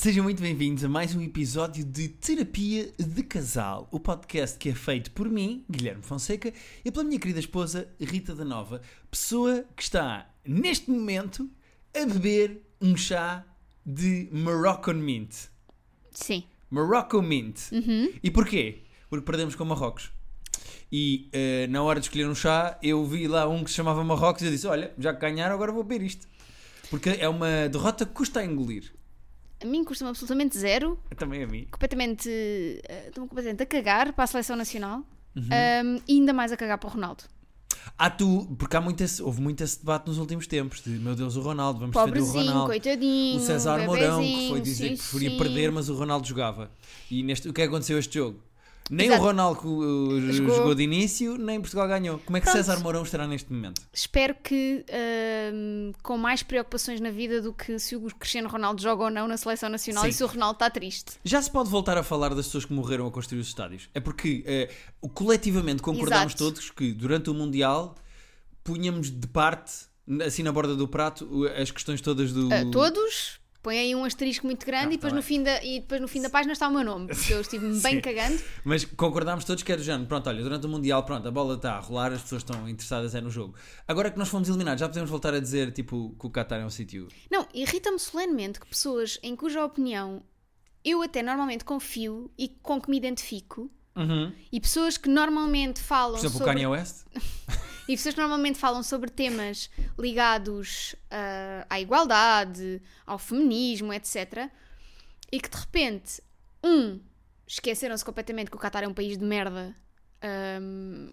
Sejam muito bem-vindos a mais um episódio de Terapia de Casal, o podcast que é feito por mim, Guilherme Fonseca, e pela minha querida esposa, Rita da Nova, pessoa que está, neste momento, a beber um chá de Moroccan Mint. Sim. Morocco Mint. Uhum. E porquê? Porque perdemos com Marrocos. E eh, na hora de escolher um chá, eu vi lá um que se chamava Marrocos e eu disse: Olha, já que ganharam, agora vou beber isto. Porque é uma derrota que custa a engolir. A mim custa-me absolutamente zero. Também a mim. Completamente. eh, Estou-me completamente a cagar para a seleção nacional. Uhum. Um, e ainda mais a cagar para o Ronaldo. Há tu, porque há muito esse- houve muito esse debate nos últimos tempos de meu Deus, o Ronaldo, vamos defender o Ronaldo. coitadinho. O César Mourão, que foi dizer sim, que preferia sim. perder, mas o Ronaldo jogava. E neste, o que é que aconteceu este jogo? Nem Exato. o Ronaldo uh, Jogou. jogou. de início, nem Portugal ganhou. Como é que Pronto. César Mourão estará neste momento? Espero que um, com mais preocupações na vida do que se o Cristiano Ronaldo joga ou não na seleção nacional Sim. e se o Ronaldo está triste. Já se pode voltar a falar das pessoas que morreram a construir os estádios. É porque o- coletivamente concordamos Exato. todos que durante o Mundial punhamos de parte, assim na borda do prato, as questões todas do. Uh, todos. Põe aí um asterisco muito grande Ah, e, depois tá no fim da, e depois no fim da página está o meu nome, porque eu estive-me bem cagando. Mas concordámos todos que era do género. Pronto, olha, durante o Mundial, pronto, a bola está a rolar, as pessoas estão interessadas é no jogo. Agora que nós fomos eliminados, já podemos voltar a dizer tipo, que o Qatar é um sítio. Não, irrita-me solenemente que pessoas em cuja opinião eu até normalmente confio e com que me identifico, e pessoas que normalmente falam Por exemplo, sobre o Kanye West. e pessoas que normalmente falam sobre temas ligados ah, à igualdade, ao feminismo, etc. E que de repente, um, esqueceram-se completamente que o Qatar é um país de merda, ahm,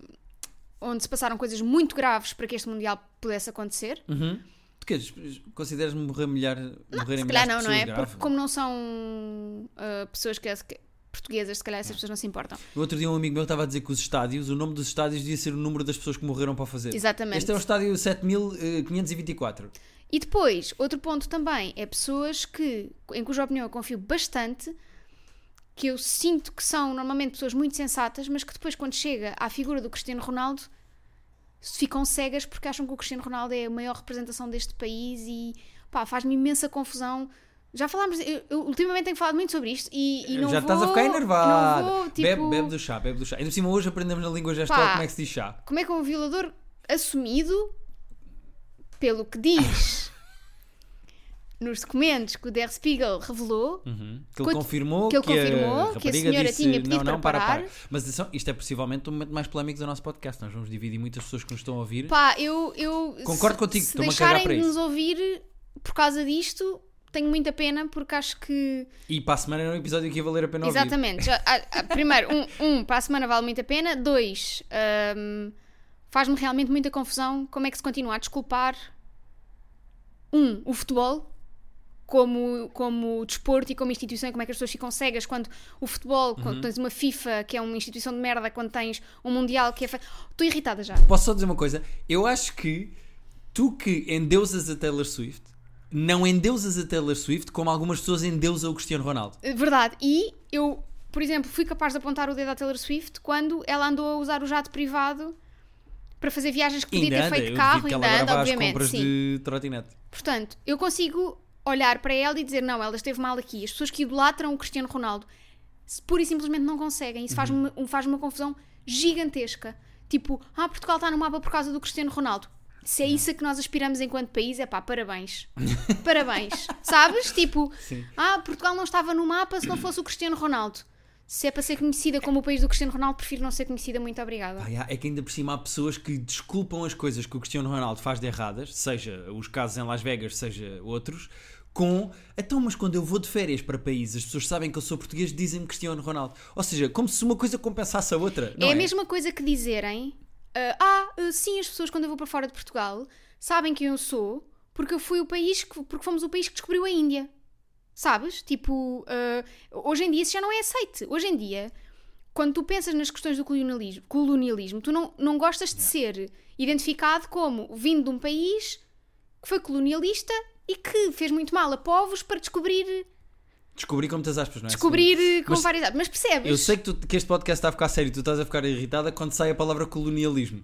onde se passaram coisas muito graves para que este Mundial pudesse acontecer. Uhum. Tu queres, consideras morrer milhar, morrer Se em milhares não, de não é? grave? Porque como não são ah, pessoas que, que- portuguesas, se calhar essas pessoas não se importam. No outro dia um amigo meu estava a dizer que os estádios, o nome dos estádios devia ser o número das pessoas que morreram para fazer. Exatamente. Este é o estádio eh, 7524. E depois, outro ponto também é pessoas que, em cuja opinião eu confio bastante, que eu sinto que são normalmente pessoas muito sensatas, mas que depois, quando chega à figura do Cristiano Ronaldo, ficam cegas porque acham que o Cristiano Ronaldo é a maior representação deste país e pá, faz-me imensa confusão. Já falámos, eu, eu ultimamente tenho falado muito sobre isto e, e não Já vou, estás a ficar enervado. Vou, tipo, bebe, bebe do chá, bebe do chá. Ainda por cima hoje aprendemos na língua gestual como é que se diz chá. Como é que um violador assumido, pelo que diz nos documentos que o Der Spiegel revelou, Uhum. Que ele confirmou que que, ele confirmou a que a senhora disse, tinha pedido não, não, para para, parar. para. Mas atenção, isto é possivelmente o momento mais polémico do nosso podcast. Nós vamos dividir muitas pessoas que nos estão a ouvir. pá, eu. eu Concordo se, contigo, Se estou-me a cagar deixarem para de isso. nos ouvir por causa disto, tenho muita pena porque acho que. E para a semana é um episódio que ia valer a pena ouvir. Exatamente. Já- ah, ah, primeiro, um, um, para a semana vale muito a pena. Dois, hum, faz-me realmente muita confusão como é que se continua a desculpar. Um, o futebol. Como, como desporto e como instituição, e como é que as pessoas ficam cegas quando o futebol, Uhum. quando tens uma FIFA que é uma instituição de merda, quando tens um Mundial que é. Estou irritada já. Posso só dizer uma coisa? Eu acho que tu que endeusas a Taylor Swift, não endeusas a Taylor Swift como algumas pessoas endeusam o Cristiano Ronaldo. Eh, Verdade. E eu, por exemplo, fui capaz de apontar o dedo à Taylor Swift quando ela andou a usar o jato privado para fazer viagens que podia ter feito de carro, ainda anda, obviamente. compras Sim. de trotinete. Portanto, eu consigo olhar para ela e dizer: não, ela esteve mal aqui. As pessoas que idolatram o Cristiano Ronaldo pura e simplesmente não conseguem. Isso faz-me Uhum. um- faz-me uma confusão gigantesca. Tipo, ah, Portugal está no mapa por causa do Cristiano Ronaldo. Se é isso a que nós aspiramos enquanto país, é pá, parabéns. parabéns. Sabes? Tipo, Sim. ah, Portugal não estava no mapa se não fosse o Cristiano Ronaldo. Se é para ser conhecida como o país do Cristiano Ronaldo, prefiro não ser conhecida. Muito obrigada. Já, é que ainda por cima há pessoas que desculpam as coisas que o Cristiano Ronaldo faz de erradas, seja os casos em Las Vegas, seja outros, com então, mas quando eu vou de férias para países, as pessoas sabem que eu sou português, dizem-me Cristiano Ronaldo. Ou seja, como se uma coisa compensasse a outra. Não é é, a mesma coisa que dizerem: ah, ah, sim, as pessoas quando eu vou para fora de Portugal sabem quem eu sou porque eu fui o país que, porque fomos o país que descobriu a Índia. Sabes? Tipo, ah, hoje em dia isso já não é aceite. Hoje em dia, quando tu pensas nas questões do colonialismo, colonialismo tu não, não gostas de ser identificado como vindo de um país que foi colonialista e que fez muito mal a povos para descobrir, Descobri com muitas aspas, não é? descobrir eh, com Mas- várias. Mas percebes? Eu sei que, tu- que este podcast está a ficar sério, tu estás a ficar irritada quando sai a palavra colonialismo.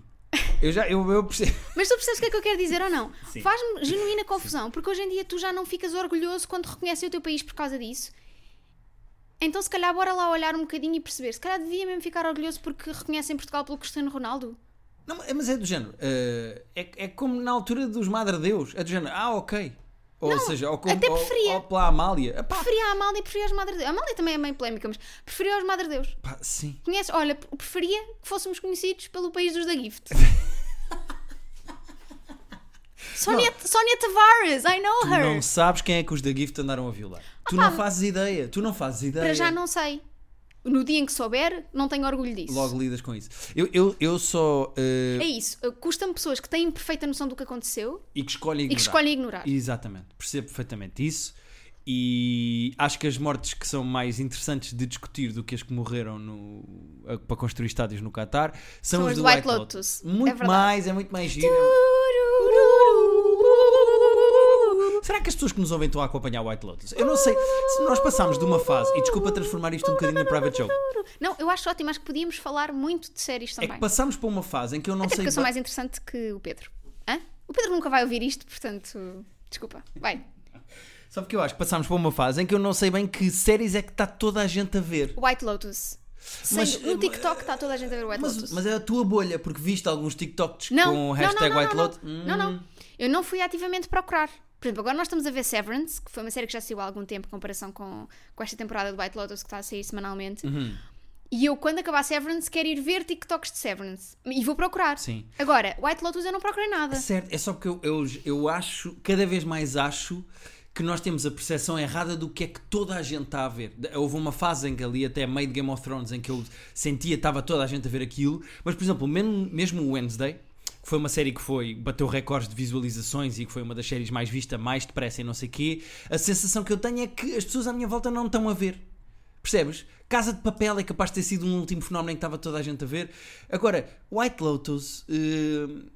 Eu já, eu, eu percebo. Mas tu percebes o que é que eu quero dizer ou não? Faz-me genuína confusão, porque hoje em dia tu já não ficas orgulhoso quando reconhecem o teu país por causa disso. Então, se calhar, bora lá olhar um bocadinho e perceber. Se calhar devia mesmo ficar orgulhoso porque reconhecem Portugal pelo Cristiano Ronaldo. Não, mas é do género. eh, é, é como na altura dos Madre Deus. É do género. Ah, ok. Ou seja, ou, como, até ou- preferia. ou pela Amália. Epá, Preferia a Amália e preferia as Madre Deus. A Amália também é meio polémica, mas preferia os Madre Deus. pá, sim. Conheces? Olha, preferia que fôssemos conhecidos pelo país dos da Gift. Sónia, Sónia Tavares, I know Tu her. não sabes quem é que os da Gift andaram a violar. Tu pá, não fazes ideia. Tu não fazes ideia. Para já não sei. No dia em que souber, não tenho orgulho disso. Logo lidas com isso. Eu, eu, eu só. eh, É isso. Custa-me pessoas que têm perfeita noção do que aconteceu E que escolhem e ignorar. que escolhem ignorar. Exatamente, percebo perfeitamente isso. E acho que as mortes que são mais interessantes de discutir do que as que morreram no, a- para construir estádios no Qatar são, São as do White Lotus. Lotus. É Muito verdade. mais, é muito mais giro. Será que as pessoas que nos ouvem estão a acompanhar o White Lotus? Eu não sei. Se nós passámos de uma fase, e desculpa transformar isto um bocadinho na private joke, Não, eu acho ótimo. Acho que podíamos falar muito de séries é também. que passámos para uma fase em que eu não Até sei. porque eu sou mais interessante que o Pedro. Hã? O Pedro nunca vai ouvir isto, portanto. Desculpa. Vai. Só porque eu acho que passámos para uma fase em que eu não sei bem que séries é que está toda a gente a ver. White Lotus. Mas- Sendo- no TikTok está toda a gente a ver o White Mas, Lotus. mas é a tua bolha, porque viste alguns TikToks Não, com o hashtag não, White não, Lotus? não. Não, não. Eu não fui ativamente procurar. Por exemplo, agora nós estamos a ver Severance, que foi uma série que já saiu há algum tempo em comparação com, com esta temporada do White Lotus que está a sair semanalmente. Uhum. E eu, quando acabar Severance, quero ir ver TikToks de Severance. E vou procurar. Sim. Agora, White Lotus eu não procurei nada. Certo, é só porque eu, eu, eu acho, cada vez mais acho que nós temos a percepção errada do que é que toda a gente está a ver. Houve uma fase em que ali, até meio de Game of Thrones, em que eu sentia estava toda a gente a ver aquilo, mas por exemplo, mesmo, mesmo o Wednesday, que foi uma série que foi, bateu recordes de visualizações e que foi uma das séries mais vista, mais depressa e não sei quê, a sensação que eu tenho é que as pessoas à minha volta não estão a ver. Percebes? Casa de Papel é capaz de ter sido um último fenómeno em que estava toda a gente a ver. Agora, White Lotus, eh,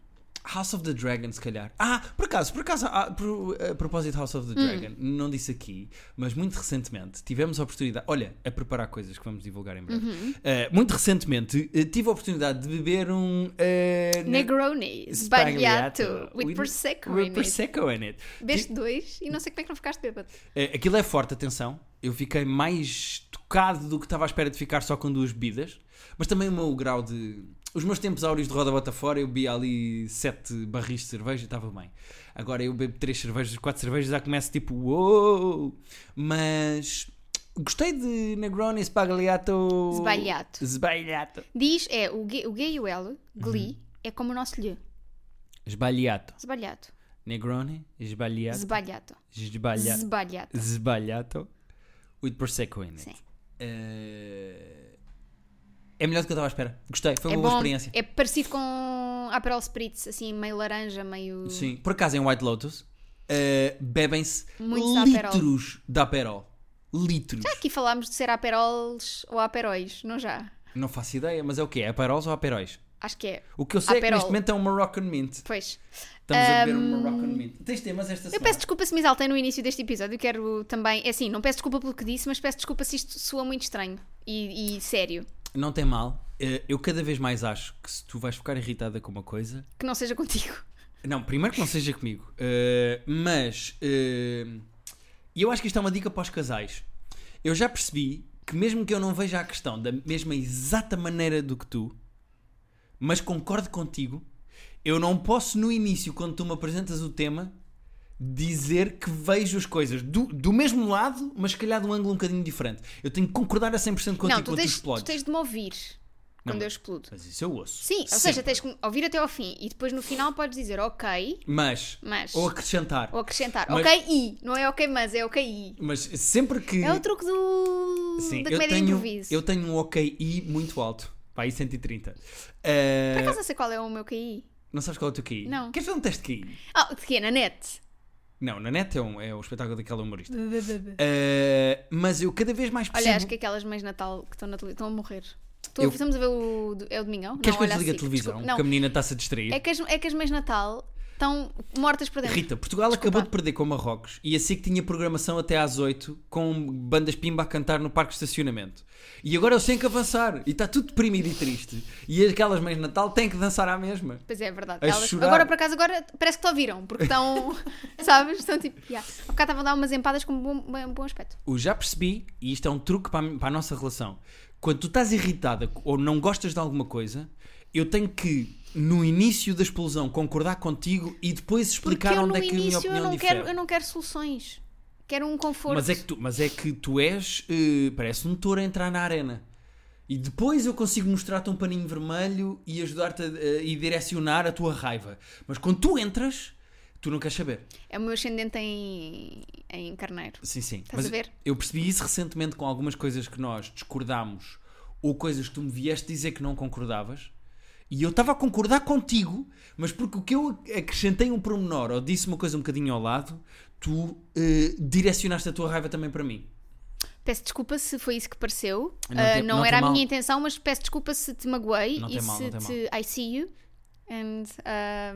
House of the Dragon, se calhar. Ah, por acaso, por acaso, ah, por, a propósito de House of the Dragon, não disse aqui, mas muito recentemente tivemos a oportunidade, olha, a preparar coisas que vamos divulgar em breve. Eh, muito recentemente eh, tive a oportunidade de beber um ne- Negroni, Sbagliato, with Prosecco with in it. Prosecco in it. Beste dois e não sei como é que não ficaste bêbado. Eh, aquilo é forte, atenção. Eu fiquei mais tocado do que estava à espera de ficar só com duas bebidas. Mas também o meu grau de. Os meus tempos áureos de roda bota fora, eu bebi ali sete barris de cerveja e estava bem. Agora eu bebo três cervejas, quatro cervejas, já começo tipo, uou! Mas. Gostei de Negroni Spagliato. Sbagliato. Sbagliato. Diz, é, o G, o G e o L, Uhum. Glee, é como o nosso lhe. Sbagliato. Sbagliato. Negroni, Sbagliato. Sbagliato. Sbagliato. Sbagliato. Sbagliato. With Prosecco in it. Sim. Eh, É melhor do que eu estava à espera. Gostei, foi É uma boa bom, experiência. é parecido com Aperol Spritz, assim, meio laranja, meio... Sim, por acaso em White Lotus eh, bebem-se Aperol. litros de Aperol. Litros. Aqui falámos de ser Aperols ou Aperóis, não já? Não faço ideia, mas é o quê? Aperols ou Aperóis? Acho que é. O que eu sei é que Aperol. neste momento é um Moroccan Mint. Pois. Estamos a beber um Moroccan Mint. Tens temas esta Eu semana? peço desculpa se me exaltei no início deste episódio. Eu quero também. É assim, não peço desculpa pelo que disse, mas peço desculpa se isto soa muito estranho e, e sério. Não tem mal. Eh, eu cada vez mais acho que se tu vais ficar irritada com uma coisa, Que não seja contigo. Não, primeiro que não seja comigo. Uh, mas uh, eu acho que isto é uma dica para os casais. Eu já percebi que mesmo que eu não veja a questão da mesma exata maneira do que tu, mas concordo contigo, eu não posso no início, quando tu me apresentas o tema, dizer que vejo as coisas do, do mesmo lado, mas se calhar de um ângulo um bocadinho diferente. Eu tenho que concordar a 100% contigo não, tu quando tu tens, tu explodes. tens de me ouvir quando mas- eu explodo. Mas isso eu ouço. Sim, ou Sempre. seja, tens que ouvir até ao fim e depois no final podes dizer ok, Mas, mas. ou acrescentar. Ou acrescentar. Mas- Ok e. Não é ok, mas é ok e. Mas sempre que. É o truque do. Sim, da eu comédia de tenho, improviso. eu tenho um OKI muito alto. Pá, aí 130. Eh, Por acaso não sei qual é o meu KI. não sabes qual é o teu QI? Não. Queres fazer um teste de QI? Ah, de que? Na net? Não, na net é, um, é o espetáculo daquela humorista. Eh, mas eu cada vez mais percebo... Olha, acho que aquelas mães de Natal que estão na televisão estão a morrer. Estou Eu- Estamos a ver o. É o Domingão? Queres não, que eu desligue a SIC, televisão? desculpa. Que a Não, menina está-se a distrair. é que, as, é que as mães de Natal estão mortas para dentro. Rita, Portugal Desculpa. acabou de perder com Marrocos e a SIC tinha programação até às 8 com bandas pimba a cantar no parque de estacionamento. E agora eles têm que avançar e está tudo deprimido e triste. E aquelas mães de Natal têm que dançar à mesma. Pois é, é verdade. Elas- agora, por acaso, agora parece que te ouviram, porque estão, sabes? Estão tipo, yeah. Há bocado estavam a dar umas empadas com um bom, bom aspecto. O já percebi, e isto é um truque para a, para a nossa relação. Quando tu estás irritada ou não gostas de alguma coisa, eu tenho que, no início da explosão, concordar contigo e depois explicar eu onde é que a minha opinião eu não, difere. quero, eu não quero soluções. Quero um conforto. Mas é, que tu, mas é que tu és, eh, parece um touro a entrar na arena. E depois eu consigo mostrar-te um paninho vermelho e ajudar-te a, a- e direcionar a tua raiva. Mas quando tu entras, tu não queres saber. É o meu ascendente em, em carneiro. Sim, sim. Estás a ver? eu percebi isso recentemente com algumas coisas que nós discordámos ou coisas que tu me vieste dizer que não concordavas. E eu estava a concordar contigo, mas porque o que eu acrescentei um pormenor ou disse uma coisa um bocadinho ao lado, tu eh, direcionaste a tua raiva também para mim. Peço desculpa se foi isso que pareceu. Não tem- não não era a mal. minha intenção, mas peço desculpa se te magoei Não e mal, se tem te. I see you. And,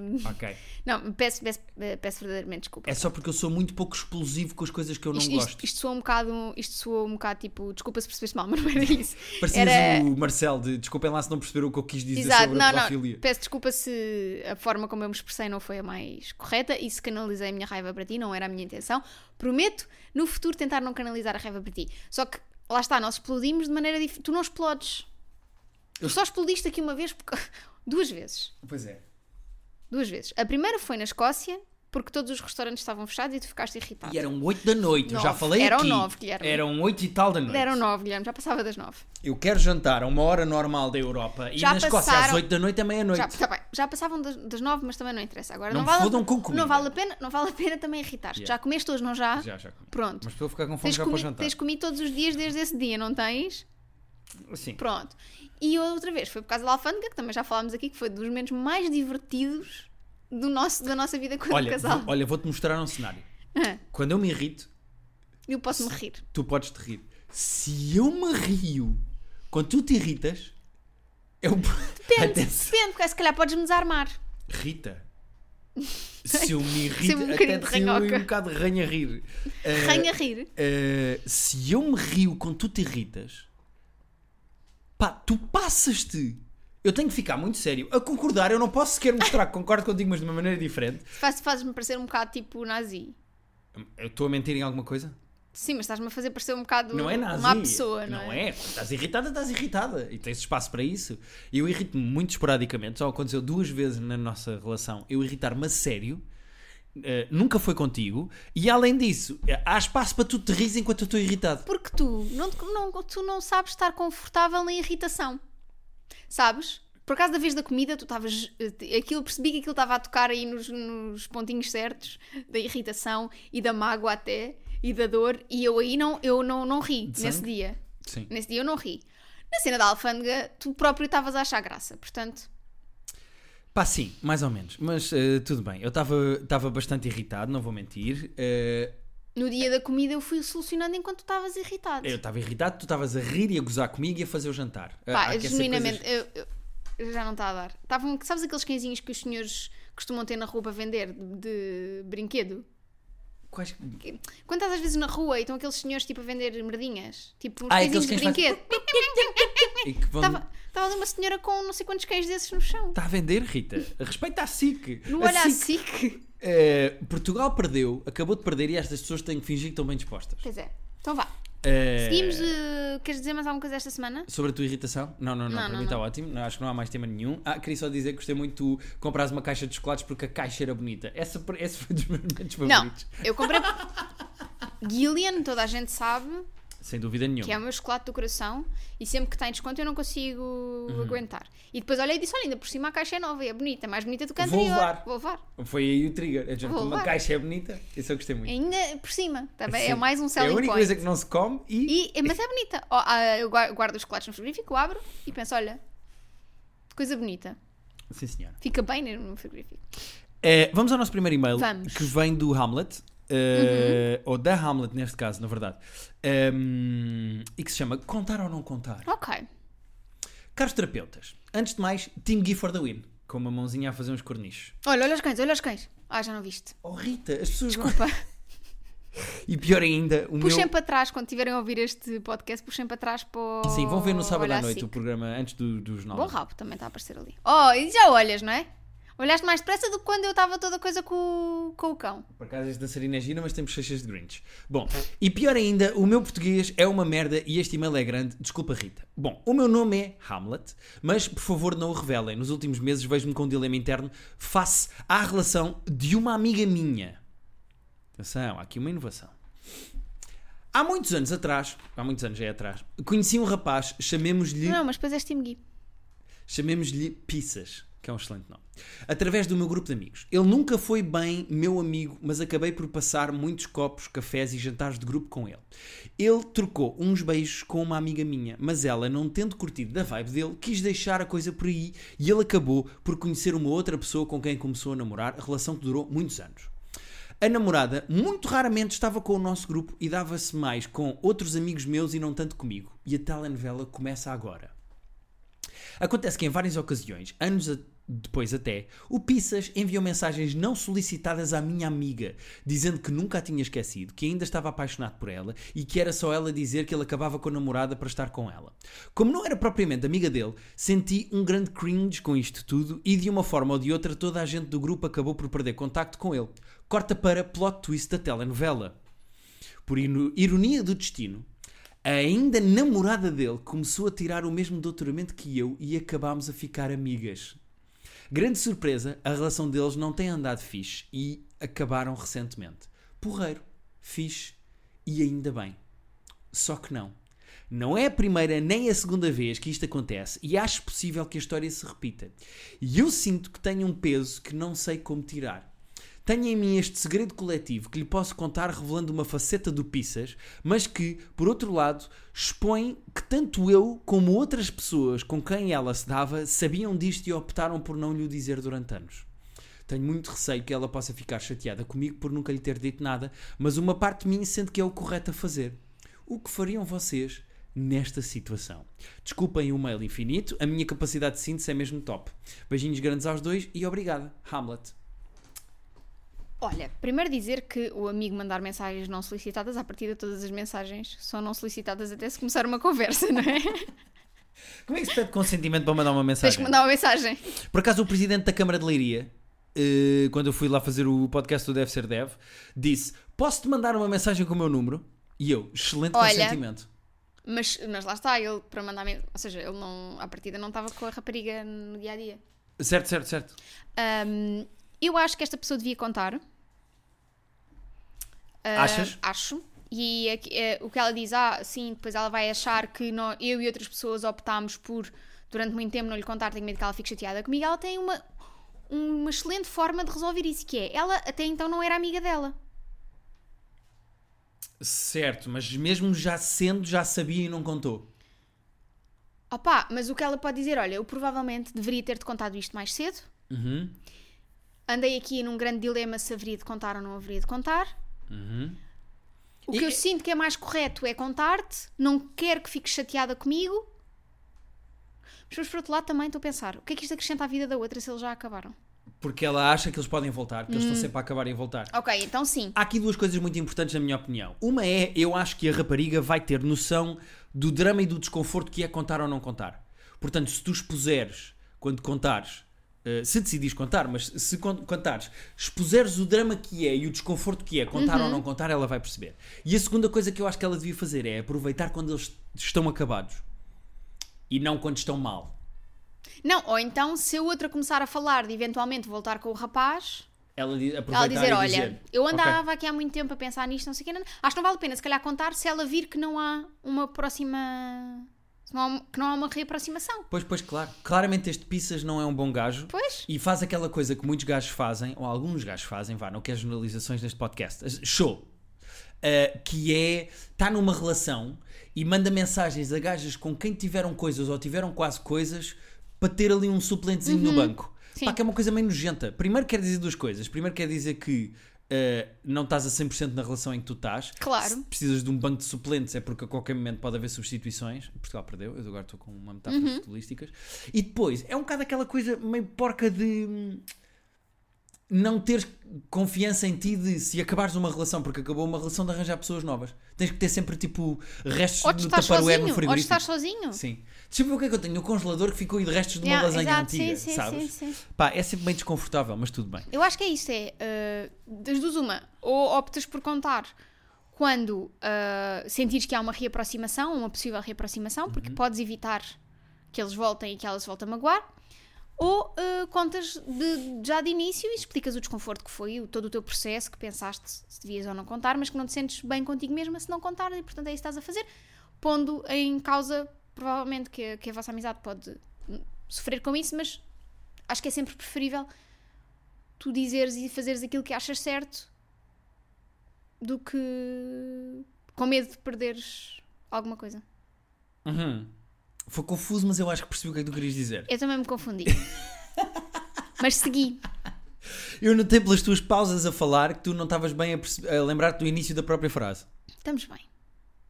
um, Ok. não, peço, peço, peço verdadeiramente desculpa. É só porque eu sou muito pouco explosivo com as coisas que eu não isto, gosto. isto, isto soa um bocado, isto soa um bocado tipo, desculpa se percebeste mal, mas não era isso. Parecias era- o Marcel de desculpem lá se não perceberam o que eu quis dizer Exato, sobre não, a não. pedofilia. Peço desculpa se a forma como eu me expressei não foi a mais correta e se canalizei a minha raiva para ti, não era a minha intenção. Prometo no futuro tentar não canalizar a raiva para ti. Só que lá está, nós explodimos de maneira diferente. Tu não explodes. Tu Eu- só explodiste aqui uma vez, porque... duas vezes. Pois é. Duas vezes. A primeira foi na Escócia, porque todos os restaurantes estavam fechados e tu ficaste irritado. E eram 8 da noite, eu já Nove. falei Eram aqui. nove, Guilherme. Eram 8 e tal da noite. Deram nove, Guilherme, já passava das nove. Eu quero jantar a uma hora normal da Europa e Já na Escócia às passaram- 8 da noite é meia-noite. Já, tá bem, já passavam das, das nove, mas também não interessa. Agora Não não, vale, fodam com comida. não vale a pena, não vale a pena também irritar. Yeah. Já comeste hoje, não já? Já, já comi. Pronto. Mas estou a ficar com fome Tens, já comi- para jantar. tens comido todos os dias desde esse dia, não tens? Sim. Pronto. E outra vez foi por causa da alfândega, que também já falámos aqui, que foi dos momentos mais divertidos do nosso, da nossa vida como Olha, casal. vou- olha, vou-te mostrar um cenário. Ah, Quando eu me irrito, Eu posso-me rir. tu podes te rir. Se eu me rio quando tu te irritas, eu. Depende, depende, porque se calhar podes-me desarmar. Rita. Se eu me irrito, um até de te saiu ranhoca. um bocado de ranha rir. Eh, Ranha rir. eh, se eu me rio quando tu te irritas, pá, tu passas-te. Eu tenho que ficar muito sério. A concordar, eu não posso sequer mostrar que concordo contigo, mas de uma maneira diferente. Faz- Fazes-me parecer um bocado tipo nazi. Eu estou a mentir em alguma coisa? Sim, mas estás-me a fazer parecer um bocado Não é nazi. uma pessoa, não, não é? é? Estás irritada, estás irritada. E tens espaço para isso. E eu irrito-me muito esporadicamente. Só aconteceu duas vezes na nossa relação. Eu irritar-me a sério. Eh, nunca foi contigo. E além disso, eh, há espaço para tu te rires enquanto eu estou irritado. Porque tu não, não- tu não sabes estar confortável na irritação. Sabes? Por acaso da vez da comida, tu estavas. eh, Aquilo, percebi que aquilo estava a tocar aí nos, nos pontinhos certos da irritação e da mágoa até e da dor, e eu aí não, eu não, não ri De nesse sangue? dia. Sim. Nesse dia eu não ri. Na cena da alfândega, tu próprio estavas a achar graça. Portanto, Pá, sim, mais ou menos. Mas eh, tudo bem. Eu estava bastante irritado, não vou mentir. Eh, no dia da comida eu fui solucionando enquanto tu estavas irritado. eu estava irritado, tu estavas a rir e a gozar comigo e a fazer o jantar. Pá, genuinamente, coisas- eu, eu- eu já não está a dar. Estavam, sabes aqueles cãezinhos que os senhores costumam ter na rua para vender de, de brinquedo? Quais- Quando estás às vezes na rua e estão aqueles senhores tipo a vender merdinhas? Tipo uns Ah, de brinquedo. E que vão... Estava estava ali uma senhora com não sei quantos cães desses no chão. Está a vender, Rita? Respeita a SIC. Não A olha SIC, assim. eh, Portugal perdeu, acabou de perder e estas pessoas têm que fingir que estão bem dispostas. Pois é. Então vá. Eh, Seguimos. eh, queres dizer mais alguma coisa esta semana? Sobre a tua irritação? Não, não, não, Não, para não, mim está não. ótimo. Não, acho que não há mais tema nenhum. Ah, queria só dizer que gostei muito de tu comprares uma caixa de chocolates porque a caixa era bonita. Essa, esse foi dos meus momentos Não. favoritos. Eu comprei. Gillian, toda a gente sabe Sem dúvida nenhuma. que é o meu chocolate do coração e sempre que está em desconto eu não consigo Uhum. aguentar. E depois olhei e disse: Olha, ainda por cima a caixa é nova e é bonita, é mais bonita do que a Vou anterior. levar. Vou levar. Foi aí o trigger. É, Vou uma caixa é bonita. Isso eu gostei muito. Ainda por cima. Também é Sim. mais um É selling a única point. coisa que não se come e. E, mas é bonita. Ah, eu gua- guardo os chocolates no frigorífico, abro e penso: Olha, coisa bonita. Sim, senhora. Fica bem no frigorífico. Eh, vamos ao nosso primeiro e-mail Vamos. que vem do Hamlet. Eh, Ou da Hamlet, neste caso, na verdade. Ehm, e que se chama Contar ou Não Contar. Ok. Caros terapeutas, antes de mais, Team Give for the Win. com uma mãozinha a fazer uns cornichos. Olha, olha os cães, olha os cães. Ah, já não viste. Oh Rita, as pessoas. Desculpa. E pior ainda, o Puxem meu... para trás, quando tiverem a ouvir este podcast, puxem para trás para o... Sim, vão ver no sábado Olha à noite assim. o programa antes do- dos nove. Bom rabo, também está a aparecer ali. Oh, e já olhas, não é? Olhaste mais depressa do que quando eu estava toda coisa com, o- com o cão. Por acaso este dançarino é gira, mas temos cheixas de Grinch. Bom, e pior ainda, o meu português é uma merda e este e-mail é grande. Desculpa, Rita. Bom, o meu nome é Hamlet, mas por favor não o revelem. Nos últimos meses vejo-me com um dilema interno face à relação de uma amiga minha. Atenção, há aqui uma inovação. Há muitos anos atrás, há muitos anos já é atrás, conheci um rapaz, chamemos-lhe Não, mas depois és Tim Gui. Chamemos-lhe Pizzas, que é um excelente nome. Através do meu grupo de amigos. Ele nunca foi bem meu amigo, mas acabei por passar muitos copos, cafés e jantares de grupo com ele. Ele trocou uns beijos com uma amiga minha, mas ela, não tendo curtido da vibe dele, quis deixar a coisa por aí e ele acabou por conhecer uma outra pessoa com quem começou a namorar, relação que durou muitos anos. A namorada muito raramente estava com o nosso grupo e dava-se mais com outros amigos meus e não tanto comigo. E a telenovela começa agora. Acontece que em várias ocasiões, anos a- depois até, o Pissas enviou mensagens não solicitadas à minha amiga, dizendo que nunca a tinha esquecido, que ainda estava apaixonado por ela e que era só ela dizer que ele acabava com a namorada para estar com ela. Como não era propriamente amiga dele, senti um grande cringe com isto tudo e de uma forma ou de outra toda a gente do grupo acabou por perder contacto com ele. Corta para plot twist da telenovela. Por ironia do destino, a ainda namorada dele começou a tirar o mesmo doutoramento que eu e acabámos a ficar amigas. Grande surpresa, a relação deles não tem andado fixe e acabaram recentemente. Porreiro, fixe e ainda bem. Só que não. Não é a primeira nem a segunda vez que isto acontece e acho possível que a história se repita. E eu sinto que tenho um peso que não sei como tirar. Tenho em mim este segredo coletivo que lhe posso contar revelando uma faceta do Pissas, mas que, por outro lado, expõe que tanto eu como outras pessoas com quem ela se dava sabiam disto e optaram por não lhe o dizer durante anos. Tenho muito receio que ela possa ficar chateada comigo por nunca lhe ter dito nada, mas uma parte de mim sente que é o correto a fazer. O que fariam vocês nesta situação? Desculpem o mail infinito, a minha capacidade de síntese é mesmo top. Beijinhos grandes aos dois e obrigada, Hamlet. Olha, primeiro dizer que o amigo mandar mensagens não solicitadas, a partir de todas as mensagens são não solicitadas até se começar uma conversa, não é? Como é que se pede consentimento para mandar uma Tens mensagem? que mandar uma mensagem. Por acaso, o presidente da Câmara de Leiria, eh, quando eu fui lá fazer o podcast do Deve Ser Dev, disse: Posso-te mandar uma mensagem com o meu número? E eu, excelente Olha. consentimento. Mas, mas lá está, ele para mandar. Ou seja, ele não, à partida não estava com a rapariga no dia a dia. Certo, certo, certo. Ahm, eu acho que esta pessoa devia contar. Ah, Achas? Acho. E aqui- eh, o que ela diz, ah, sim, depois ela vai achar que nó- eu e outras pessoas optámos por, durante muito tempo, não lhe contar, tenho medo que ela fique chateada comigo. Ela tem uma, uma excelente forma de resolver isso, que é, ela até então não era amiga dela. Certo, mas mesmo já sendo, já sabia e não contou. Opa, mas o que ela pode dizer, olha, eu provavelmente deveria ter-te contado isto mais cedo. Uhum, Andei aqui num grande dilema se haveria de contar ou não haveria de contar. Uhum. O E- que eu sinto que é mais correto é contar-te, não quero que fiques chateada comigo. Mas por outro lado, também estou a pensar: o que é que isto acrescenta à vida da outra se eles já acabaram? Porque ela acha que eles podem voltar, que eles Hum. estão sempre a acabar e a voltar. Ok, então sim. Há aqui duas coisas muito importantes na minha opinião. Uma é, eu acho que a rapariga vai ter noção do drama e do desconforto que é contar ou não contar. Portanto, se tu expuseres, quando contares, eh, se decidires contar, mas se con- contares, expuseres o drama que é e o desconforto que é contar ou não contar, ela vai perceber. E a segunda coisa que eu acho que ela devia fazer é aproveitar quando eles estão acabados e não quando estão mal. Não, ou então, se a outra começar a falar de eventualmente voltar com o rapaz, Ela di- ela dizer: Olha, dizer, eu "Ok, andava aqui há muito tempo a pensar nisto, não sei o que, acho que não vale a pena se calhar contar se ela vir que não há uma próxima. Não há que não há uma reaproximação. Pois, pois, claro. Claramente este Pissas não é um bom gajo. Pois. E faz aquela coisa que muitos gajos fazem, ou alguns gajos fazem, vá, não quero generalizações neste podcast, show, Uh, que é, está numa relação e manda mensagens a gajas com quem tiveram coisas ou tiveram quase coisas para ter ali um suplentezinho no banco. Sim. Pá, que é uma coisa meio nojenta. Primeiro quer dizer duas coisas. Primeiro quer dizer que uh, não estás a 100% na relação em que tu estás. Claro. Se precisas de um banco de suplentes, é porque a qualquer momento pode haver substituições. Portugal perdeu, eu agora estou com uma metáfora Uhum. futebolísticas. E depois, é um bocado aquela coisa meio porca de hum, não teres confiança em ti de se acabares uma relação, porque acabou uma relação de arranjar pessoas novas. Tens que ter sempre tipo restos Ou estás taparoé no sozinho, ou frigorífico. estás sozinho. Sim. Deixa eu ver o que é que eu tenho no congelador que ficou aí de restos de uma Yeah, lasanha exato, antiga, sim, sim, sabes? sim, sim. Pá, é sempre bem desconfortável, mas tudo bem. Eu acho que é isso, é uh, das duas uma, ou optas por contar quando uh, sentires que há uma reaproximação, uma possível reaproximação, porque podes evitar que eles voltem e que ela se volte a magoar, ou uh, contas de- já de início e explicas o desconforto que foi, o- todo o teu processo, que pensaste se devias ou não contar, mas que não te sentes bem contigo mesma se não contar, e portanto é isso que estás a fazer, pondo em causa, provavelmente, que, que a vossa amizade pode hum, sofrer com isso, mas acho que é sempre preferível tu dizeres e fazeres aquilo que achas certo do que com medo de perderes alguma coisa. Uhum. Foi confuso, mas eu acho que percebi o que é que tu querias dizer. Eu também me confundi. Mas segui. Eu notei pelas tuas pausas a falar que tu não estavas bem a, a lembrar-te do início da própria frase. Estamos bem.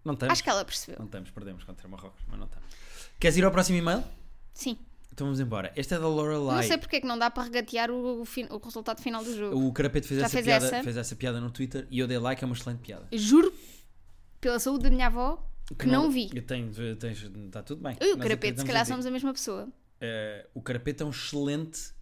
Não estamos? Acho que ela percebeu. Não estamos, perdemos contra Marrocos, mas não estamos. Queres ir ao próximo e-mail? Sim. Então vamos embora. Este é da Não Lorelai. sei porque é que não dá para regatear o, o o resultado final do jogo. O Carapeto fez Já essa, fez piada, essa? fez essa piada no Twitter e eu dei like, é uma excelente piada. Juro pela saúde da minha avó que não, vi. Eu tenho, tens, está tudo bem. E o Nós Carapeto, se calhar somos a mesma pessoa. Eh, o Carapeto é um excelente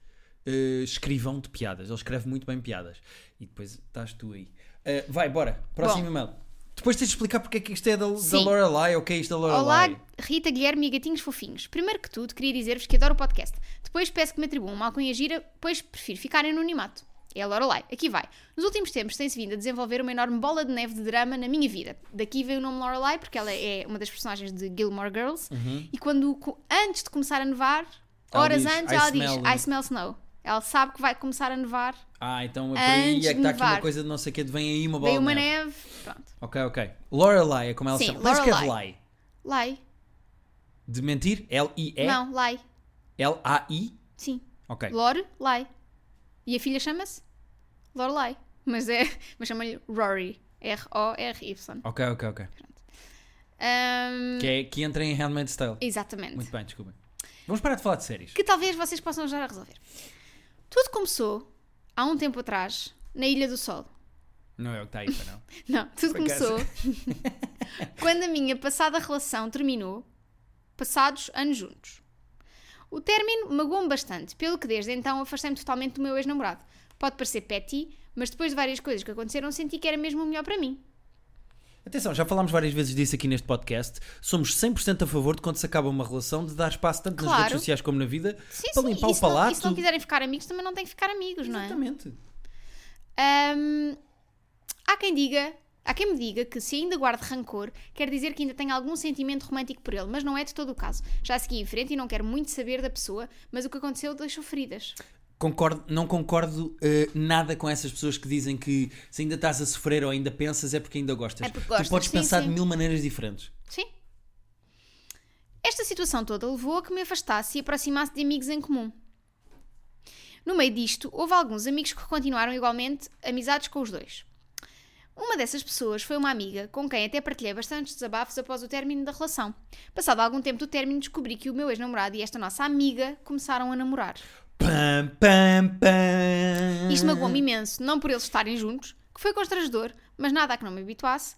eh, escrivão de piadas. Ele escreve muito bem piadas. E depois estás tu aí. Eh, vai, bora. Próximo Bom. e-mail. Depois tens de explicar porque é que isto é da, da. Lorelai ou o que é isto da Lorelai. Olá, Rita, Guilherme e gatinhos fofinhos. Primeiro que tudo, queria dizer-vos que adoro o podcast. Depois peço que me atribuam uma alcunha gira, pois prefiro ficar em anonimato. É a Lorelai. Aqui vai. Nos últimos tempos tem-se vindo a desenvolver uma enorme bola de neve de drama na minha vida. Daqui veio o nome Lorelai, porque ela é uma das personagens de Gilmore Girls. E quando, antes de começar a nevar, Uhum. Ela horas diz, antes, "I ela diz I smell snow. Ela sabe que vai começar a nevar. Ah, então é por aí é que está aqui uma coisa de não sei o que, vem aí uma bola de uma neve. neve. Pronto. Ok, ok. Lorelai é como ela Sim, se chama. Mas escreve Lorelai. Lai. Lai. De mentir? L-I-E? Não, Lai. L-A-I? Sim. Ok. Lore, Lai. E a filha chama-se Lorelai. Mas é. Mas chama-lhe Rory. R-O-R-Y. Ok, ok, ok. Ahm, Que, é, que entra em Handmaid's Tale. Exatamente. Muito bem, desculpem. Vamos parar de falar de séries. Que talvez vocês possam ajudar a resolver. Tudo começou há um tempo atrás na Ilha do Sol. Não é o que está aí, para não. Não, tudo Por começou quando a minha passada relação terminou, passados anos juntos. O término magoou-me bastante, pelo que desde então afastei-me totalmente do meu ex-namorado. Pode parecer petty, mas depois de várias coisas que aconteceram, senti que era mesmo o melhor para mim. Atenção, já falámos várias vezes disso aqui neste podcast. Somos 100% a favor de quando se acaba uma relação de dar espaço tanto nas Claro. redes sociais como na vida Sim, para sim, limpar e o se não- palato. e se não quiserem ficar amigos, também não têm que ficar amigos, não é? Exatamente. Há quem diga, há quem me diga que se ainda guardo rancor, quer dizer que ainda tenho algum sentimento romântico por ele, mas não é de todo o caso. Já segui em frente e não quero muito saber da pessoa, mas o que aconteceu deixou feridas. Concordo, não concordo eh, nada com essas pessoas que dizem que se ainda estás a sofrer ou ainda pensas é porque ainda gostas. É porque gostas, tu podes sim, pensar sim. de mil maneiras diferentes. Sim. Esta situação toda levou a que me afastasse e aproximasse de amigos em comum. No meio disto, houve alguns amigos que continuaram igualmente amizades com os dois. Uma dessas pessoas foi uma amiga com quem até partilhei bastantes desabafos após o término da relação. Passado algum tempo do término, descobri que o meu ex-namorado e esta nossa amiga começaram a namorar. Pam, pam, pam. Isto magoou-me imenso, não por eles estarem juntos, que foi constrangedor, mas nada a que não me habituasse,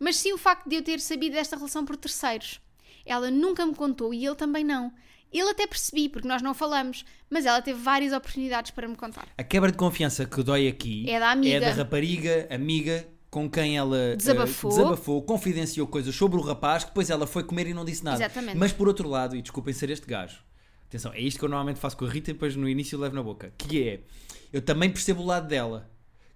mas sim o facto de eu ter sabido desta relação por terceiros. Ela nunca me contou e ele também não. Ele até percebi, porque nós não falamos, mas ela teve várias oportunidades para me contar. A quebra de confiança que dói aqui É da amiga. é da rapariga, amiga, com quem ela eh, Desabafou. desabafou, confidenciou coisas sobre o rapaz, que depois ela foi comer e não disse nada. Exatamente. Mas por outro lado, e desculpem ser este gajo, atenção, é isto que eu normalmente faço com a Rita e depois no início levo na boca, que é, eu também percebo o lado dela,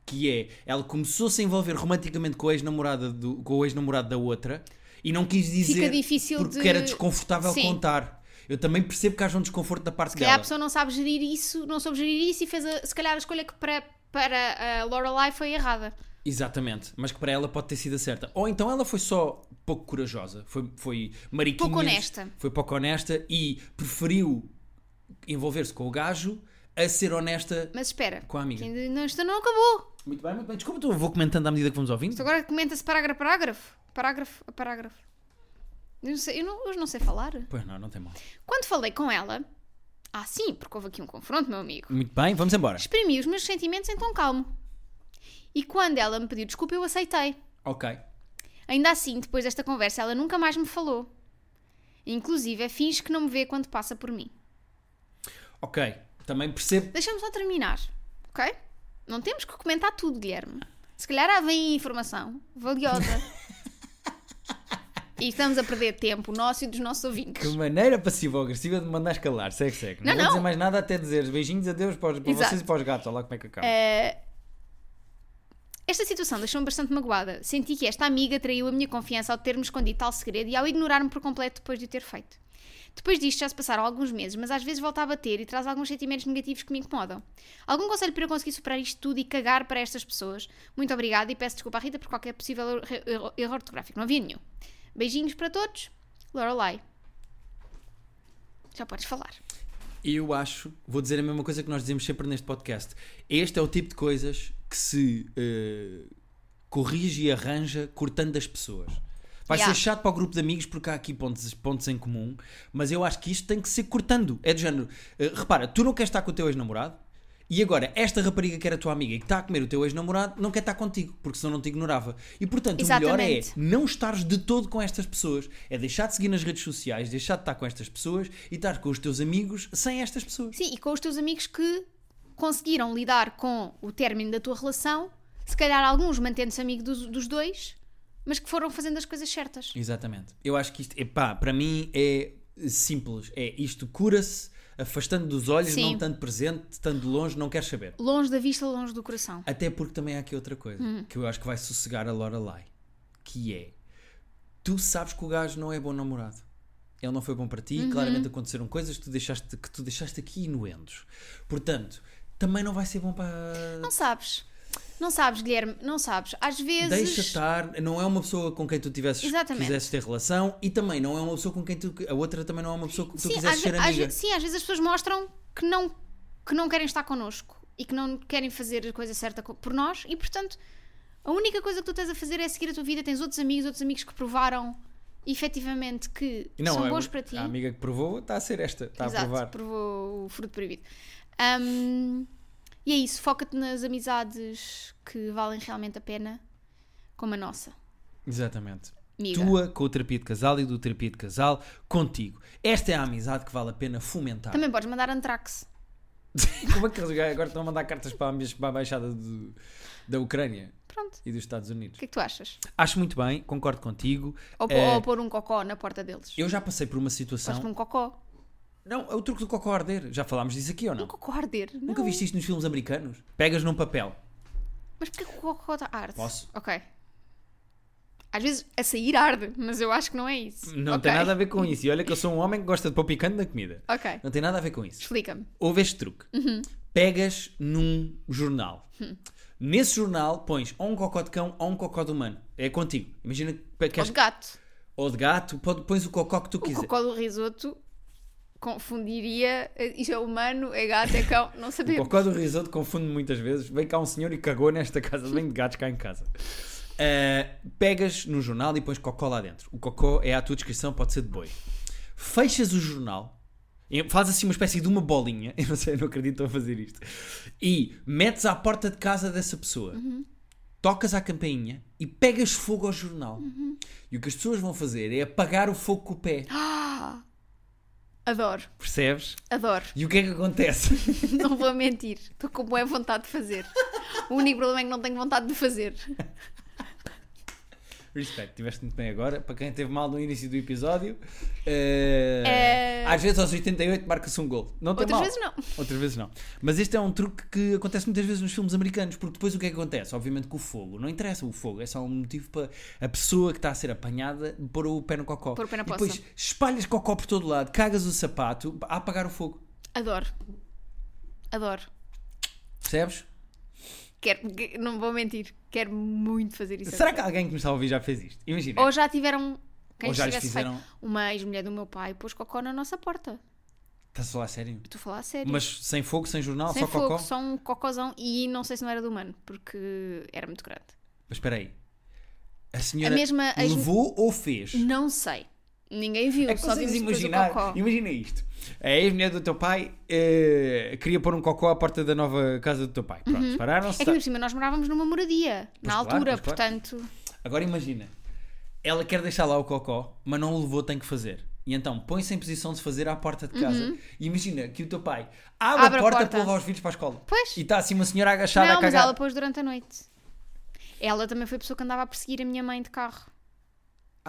que é, ela começou-se a envolver romanticamente com, a ex-namorada do, com o ex-namorado da outra e não quis dizer porque de- era desconfortável Sim. contar. Eu também percebo que haja um desconforto da parte Se calhar a dela. pessoa não sabe gerir isso, não soube gerir isso e fez, a- se calhar, a escolha que para, para a Lorelai foi errada. Exatamente, mas que para ela pode ter sido a certa. Ou então ela foi só pouco corajosa, foi, foi mariquinhas, Pouco honesta. foi pouco honesta e preferiu envolver-se com o gajo a ser honesta Mas espera, com a amiga. ainda não, isto não acabou. Muito bem, muito bem. Desculpa, eu vou comentando à medida que vamos ouvindo. Isto agora comenta-se parágrafo a parágrafo. Parágrafo a parágrafo. Eu, não sei, eu não- hoje não sei falar. Pois não, não tem mal. Quando falei com ela. Ah, sim, porque houve aqui um confronto, meu amigo. Muito bem, vamos embora. Exprimi os meus sentimentos em tom calmo. E quando ela me pediu desculpa, eu aceitei. Ok. Ainda assim, depois desta conversa, ela nunca mais me falou. Inclusive, é finge que não me vê quando passa por mim. Ok. Também percebo. Deixa-me só terminar, ok? Não temos que comentar tudo, Guilherme. Se calhar há vem informação valiosa. e estamos a perder tempo nosso e dos nossos ouvintes. Que maneira passiva-agressiva de me mandar escalar. Segue, segue. Não, Não, vou não. dizer mais nada até dizer beijinhos, adeus para, os- para Exato. vocês e para os gatos. Olha lá como é que acaba. Esta situação deixou-me bastante magoada. Senti que esta amiga traiu a minha confiança ao ter-me escondido tal segredo e ao ignorar-me por completo depois de o ter feito. Depois disto já se passaram alguns meses, mas às vezes volta a bater e traz alguns sentimentos negativos que me incomodam. Algum conselho para eu conseguir superar isto tudo e cagar para estas pessoas? Muito obrigada e peço desculpa à Rita por qualquer possível erro ortográfico. Não havia nenhum. Beijinhos para todos. Lorelai. Já podes falar. Eu acho, vou dizer a mesma coisa que nós dizemos sempre neste podcast. Este é o tipo de coisas que se eh, corrige e arranja cortando das pessoas. Vai Yeah. ser chato para o grupo de amigos porque há aqui pontos, pontos em comum, mas eu acho que isto tem que ser cortando. É do género, eh, repara, tu não queres estar com o teu ex-namorado e agora esta rapariga que era tua amiga e que está a comer o teu ex-namorado não quer estar contigo, porque senão não te ignorava. E portanto, o melhor é Exatamente. não estares de todo com estas pessoas. É deixar de seguir nas redes sociais, deixar de estar com estas pessoas e estar com os teus amigos sem estas pessoas. Sim, e com os teus amigos que conseguiram lidar com o término da tua relação, se calhar alguns mantendo-se amigo dos, dos dois, mas que foram fazendo as coisas certas. Exatamente. Eu acho que isto, epá, para mim é simples. É isto cura-se afastando dos olhos, Sim. não tanto presente, tanto longe, não quer saber. Longe da vista, longe do coração. Até porque também há aqui outra coisa Hum. que eu acho que vai sossegar a Lorelai, que é tu sabes que o gajo não é bom namorado. Ele não foi bom para Uhum. ti, claramente aconteceram coisas que tu deixaste, que tu deixaste aqui inuendos. Portanto, também não vai ser bom para. Não sabes. Não sabes, Guilherme, não sabes. Às vezes. Deixa estar, não é uma pessoa com quem tu tivesses, Exatamente. quisesses ter relação e também não é uma pessoa com quem tu. A outra também não é uma pessoa que tu Sim, quisesses às, ser às amiga. ve- sim, às vezes as pessoas mostram que não, que não querem estar connosco e que não querem fazer a coisa certa por nós e, portanto, a única coisa que tu tens a fazer é seguir a tua vida. Tens outros amigos, outros amigos que provaram efetivamente que não, são bons para ti. A amiga que provou está a ser esta, está Exato, a provar. provou o fruto proibido. Ahm, e é isso, foca-te nas amizades que valem realmente a pena, como a nossa. Exatamente. Tua com o terapia de casal e do terapia de casal contigo. Esta é a amizade que vale a pena fomentar. Também podes mandar Antrax. Como é que eles agora estão a mandar cartas para a, para a embaixada da Ucrânia Pronto. e dos Estados O Unidos? que é que tu achas? Acho muito bem, concordo contigo. Ou, Eh, ou pôr um cocó na porta deles. eu já passei por uma situação. pôr um cocó. Não, é o truque do cocó arder. Já falámos disso aqui ou não? Um cocó arder. Nunca Não. viste isto nos filmes americanos? Pegas num papel. Mas porquê que o cocó arde? Posso? Ok. Às vezes a sair arde, mas eu acho que não é isso. Não Ok. tem nada a ver com isso. E olha que eu sou um homem que gosta de pôr picante na comida. Ok. Não tem nada a ver com isso. Explica-me. Houve este truque. Pegas num jornal. Nesse jornal pões ou um cocó de cão ou um cocó de humano. É contigo. Imagina que Ou de gato. ou de gato, pões o cocó que tu O quiser. cocó do risoto confundiria. eh, Isto é humano, é gato, é cão. Não O sabemos. cocó do risoto confunde muitas vezes. Vem cá um senhor e cagou nesta casa. Vem de gatos cá em casa. Uh, pegas no jornal e pões cocó lá dentro. O cocó é à tua descrição, pode ser de boi. Fechas o jornal, faz assim uma espécie de uma bolinha. Eu não sei, eu não acredito a fazer isto. E metes à porta de casa dessa pessoa. Tocas à campainha e pegas fogo ao jornal. E o que as pessoas vão fazer é apagar o fogo com o pé. Adoro, Percebes? adoro. E o que é que acontece? Não vou mentir. Estou com boa vontade de fazer. O único problema é que não tenho vontade de fazer. Respect, tiveste muito bem agora. Para quem teve mal no início do episódio, eh, É. às vezes aos 88 marca-se um gol. Não tem Outras mal. vezes não. Outras vezes não. Mas este é um truque que acontece muitas vezes nos filmes americanos, porque depois o que é que acontece? Obviamente que o fogo, não interessa o fogo, é só um motivo para a pessoa que está a ser apanhada pôr o pé no cocó. Pôr o pé na e depois espalhas cocó por todo lado, cagas o sapato a apagar o fogo. Adoro. Adoro. Percebes? Quero, que- não vou mentir. Quero muito fazer isso. Será agora. que alguém que me está a ouvir já fez isto? Imagina. Ou já tiveram. Quem Ou já lhes fizeram- feito. Uma ex-mulher do meu pai pôs cocó na nossa porta. Estás a falar a sério? Estou a falar a sério. Mas sem fogo, sem jornal, Sem só fogo, cocó? só um cocôzão e não sei se não era do humano, porque era muito grande. Mas espera aí. A senhora A mesma- levou ou fez? Não sei. Ninguém viu, É que só vimos imaginar, imagina isto. A ex-mulher do teu pai eh, queria pôr um cocó à porta da nova casa do teu pai. Pronto, pararam-se. É que por cima nós morávamos numa moradia, na claro, altura, pois claro. portanto. Agora imagina, ela quer deixar lá o cocó, mas não o levou, tem que fazer. E então põe-se em posição de fazer à porta de casa. E imagina que o teu pai abre, Uhum. Abre a a porta, porta. para levar os filhos para a escola. Pois. E está assim uma senhora agachada não, a mas cagar. ela pôs durante a noite. Ela também foi a pessoa que andava a perseguir a minha mãe de carro.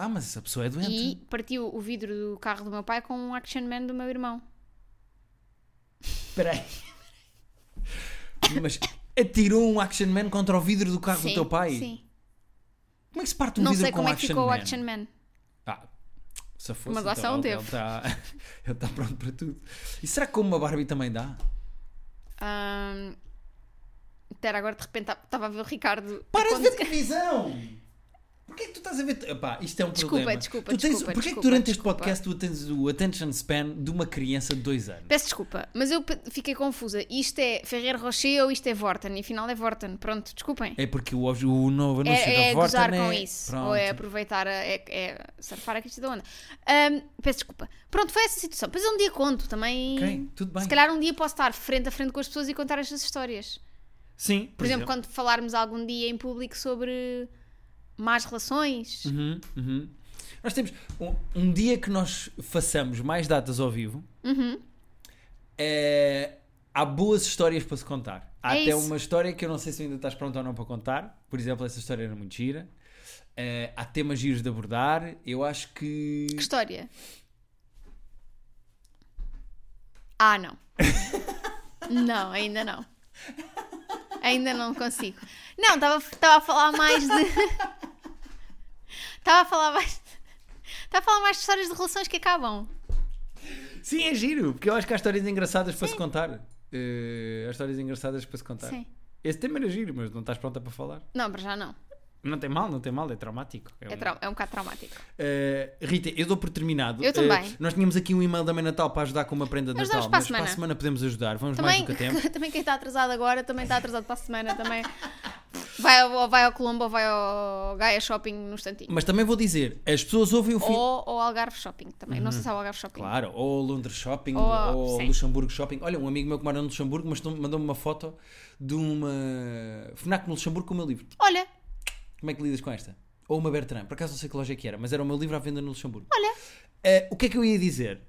Ah, mas essa pessoa é doente. E partiu o vidro do carro do meu pai com um action man do meu irmão. Espera aí. mas atirou um action man contra o vidro do carro do Sim, teu pai? Sim. Como é que se parte um Não vidro sei com como um é que action ficou o man? action man. Ah, se fosse, Uma doação então, ele- teve. Ele está tá pronto para tudo. E será que como uma Barbie também dá? Espera, agora de repente estava a ver o Ricardo. Para de ver televisão! Porquê que tu estás a ver... Epá, isto é um Desculpa, problema. desculpa, tu tens... desculpa, Porquê que desculpa, durante desculpa. este podcast tu tens o attention span de uma criança de dois anos? Peço desculpa, mas eu fiquei confusa. Isto é Ferreiro Rocher ou isto é Vorten? E afinal é Vorten. Pronto, desculpem. É porque o, o novo anúncio É, é da Vorten gozar é... com isso. Pronto. Ou é aproveitar, a, é, é surfar a crista da onda. Ahm, peço desculpa. Pronto, foi essa situação. Depois um dia conto também. Ok, tudo bem. Se calhar um dia posso estar frente a frente com as pessoas e contar estas histórias. Sim, Por, exemplo, quando falarmos algum dia em público sobre más relações. Uhum, uhum. Nós temos um, um dia que nós façamos mais datas ao vivo. Uhum. é, há boas histórias para se contar. Há É até isso. uma história que eu não sei se ainda estás pronto ou não para contar. Por exemplo, essa história era muito gira. É, há temas giros de abordar. Eu acho que. Que história? Ah, não. não, ainda não. Ainda não consigo. Não, estava estava a falar mais de. Estava a falar mais. Estava a falar mais de histórias de relações que acabam. Sim, é giro, porque eu acho que há histórias engraçadas para se contar. Eh, há histórias engraçadas para se contar. Sim. Esse tema era giro, mas não estás pronta para falar. Não, para já não. Não tem mal, não tem mal, é traumático. É, um- trau- é um bocado traumático. Uh, Rita, eu dou por terminado. Eu também. Uh, nós tínhamos aqui um e-mail da Mãe Natal para ajudar com uma prenda de Natal, para a mas para a semana. semana podemos ajudar. Vamos mais Também, do que a tempo. também quem está atrasado agora também está atrasado para a semana. Também vai ao, vai ao Colombo ou vai ao Gaia Shopping no instantinho. Mas também vou dizer, as pessoas ouvem o fim. Ou ao Algarve Shopping também. Não sei se é o Algarve Shopping. Claro, ou Londres Shopping, Ou- ou. Luxemburgo Shopping. Olha, um amigo meu que mora no Luxemburgo mandou-me uma foto de uma FNAC no Luxemburgo com o meu livro. Olha, Como é que lidas com esta? Ou uma Bertrand, por acaso não sei que loja é que era, mas era o meu livro à venda no Luxemburgo. olha. Eh, o que é que eu ia dizer?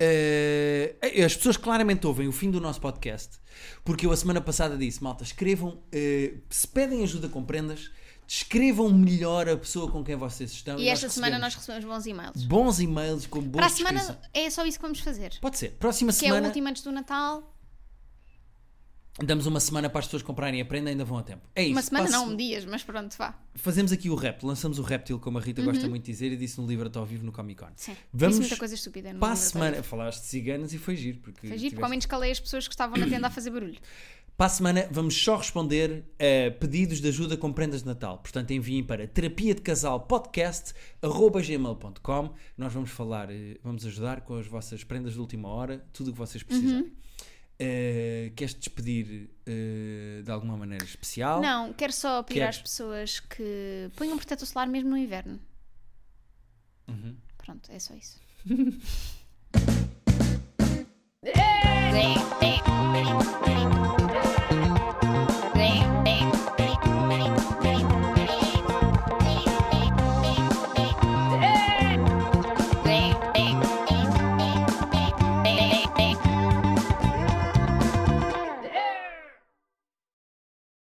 Eh, as pessoas claramente ouvem o fim do nosso podcast porque eu a semana passada disse: malta, escrevam, eh, se pedem ajuda com prendas, descrevam melhor a pessoa com quem vocês estão. E nós esta semana nós recebemos bons e-mails. bons e-mails com boas Para a semana é só isso que vamos fazer. Pode ser. Próxima Que é o semana último antes do Natal. Damos uma semana para as pessoas comprarem a prenda, ainda vão a tempo. É isso. Uma semana a não, um dias, mas pronto, vá. Fazemos aqui o rap, lançamos o réptil, como a Rita gosta muito de dizer, e disse no livro ao vivo no Comic Con. Sim. Vamos Disse muita coisa estúpida no Para a semana, falaste de ciganas e foi giro. Porque Foi giro, porque tiveste- ao menos calei as pessoas que estavam na tenda a fazer barulho. Para a semana vamos só responder a pedidos de ajuda com prendas de Natal. Portanto, enviem para terapia de casal podcast@gmail.com. Nós vamos falar, eh, vamos ajudar com as vossas prendas de última hora, tudo o que vocês precisarem. Uhum. Eh, queres despedir eh, de alguma maneira especial? Não, quero só pedir Queres? às pessoas que ponham protetor solar mesmo no inverno. Uhum. Pronto, é só isso. Hey!